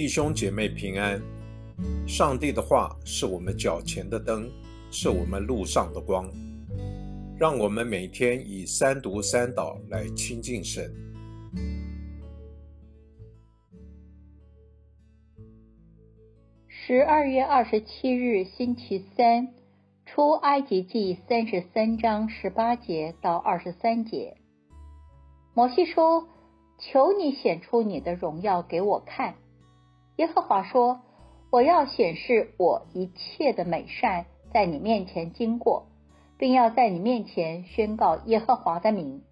弟兄姐妹平安。上帝的话是我们脚前的灯，是我们路上的光。让我们每天以三读三祷来亲近神。十二月二十七日，星期三，出埃及记三十三章十八节到二十三节。摩西说：“求你显出你的荣耀给我看。”耶和华说：“我要显示我一切的美善，在你面前经过，并要在你面前宣告耶和华的名。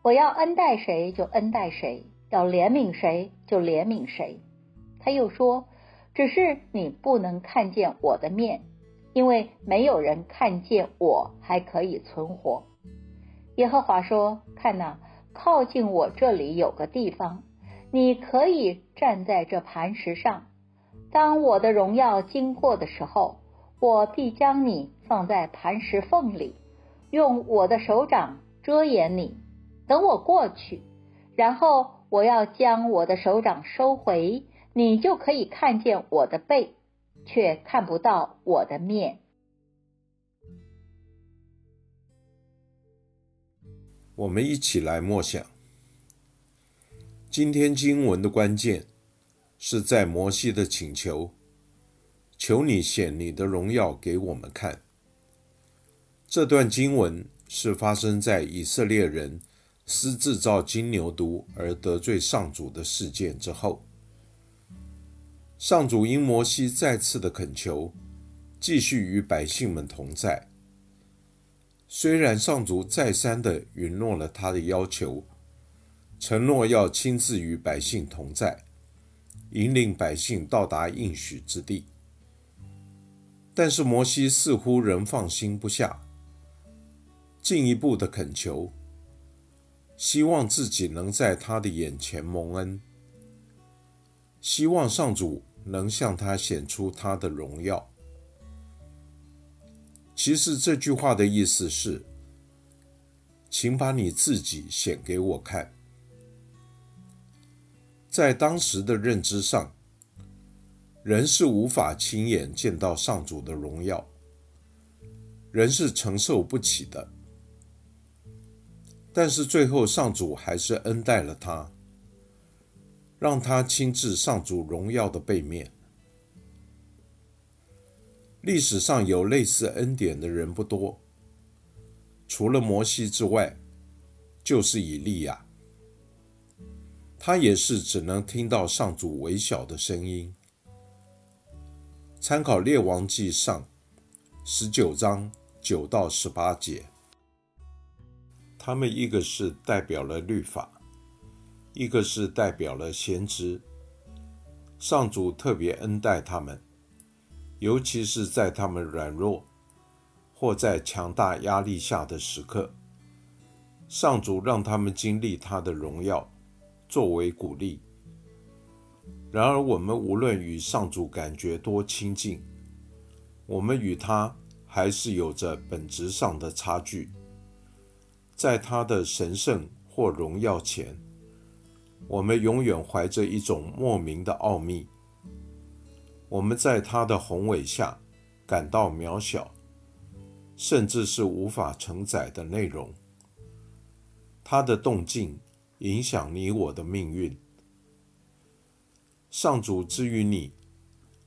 我要恩待谁就恩待谁，要怜悯谁就怜悯谁。”他又说：“只是你不能看见我的面，因为没有人看见我还可以存活。”耶和华说：“看哪，靠近我这里有个地方。”你可以站在这磐石上，当我的荣耀经过的时候，我必将你放在磐石缝里，用我的手掌遮掩你。等我过去，然后我要将我的手掌收回，你就可以看见我的背，却看不到我的面。我们一起来默想。今天经文的关键是在摩西的请求，求你显你的荣耀给我们看。这段经文是发生在以色列人私制造金牛犊而得罪上主的事件之后。上主因摩西再次的恳求，继续与百姓们同在。虽然上主再三的允诺了他的要求。承诺要亲自与百姓同在，引领百姓到达应许之地。但是摩西似乎仍放心不下，进一步的恳求，希望自己能在他的眼前蒙恩，希望上主能向他显出他的荣耀。其实这句话的意思是，请把你自己显给我看。在当时的认知上，人是无法亲眼见到上主的荣耀，人是承受不起的。但是最后，上主还是恩待了他，让他亲自上主荣耀的背面。历史上有类似恩典的人不多，除了摩西之外，就是以利亚。他也是只能听到上主微小的声音。参考《列王记上》十九章九到十八节，他们一个是代表了律法，一个是代表了先知。上主特别恩待他们，尤其是在他们软弱或在强大压力下的时刻，上主让他们经历他的荣耀。作为鼓励。然而，我们无论与上主感觉多亲近，我们与他还是有着本质上的差距。在他的神圣或荣耀前，我们永远怀着一种莫名的奥秘。我们在他的宏伟下感到渺小，甚至是无法承载的内容。他的动静。影响你我的命运。上主之于你，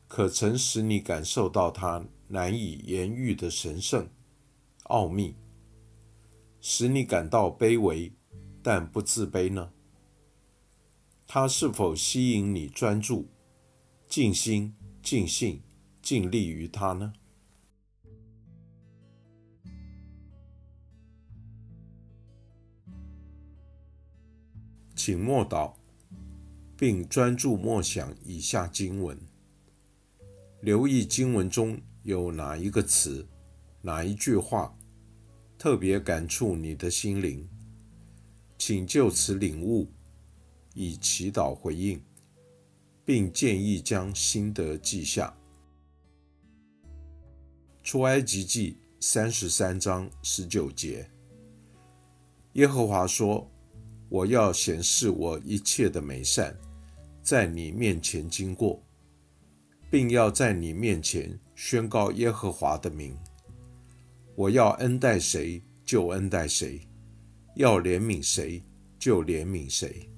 可曾使你感受到他难以言喻的神圣奥秘，使你感到卑微但不自卑呢？他是否吸引你专注、尽心、尽性、尽力于他呢？请默祷，并专注默想以下经文，留意经文中有哪一个词、哪一句话特别感触你的心灵，请就此领悟，以祈祷回应，并建议将心得记下。出埃及记三十三章十九节，耶和华说。我要显示我一切的美善，在你面前经过，并要在你面前宣告耶和华的名。我要恩待谁就恩待谁，要怜悯谁就怜悯谁。